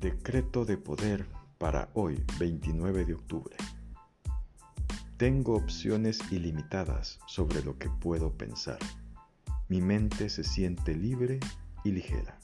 Decreto de poder para hoy, 29 de octubre. Tengo opciones ilimitadas sobre lo que puedo pensar. Mi mente se siente libre y ligera.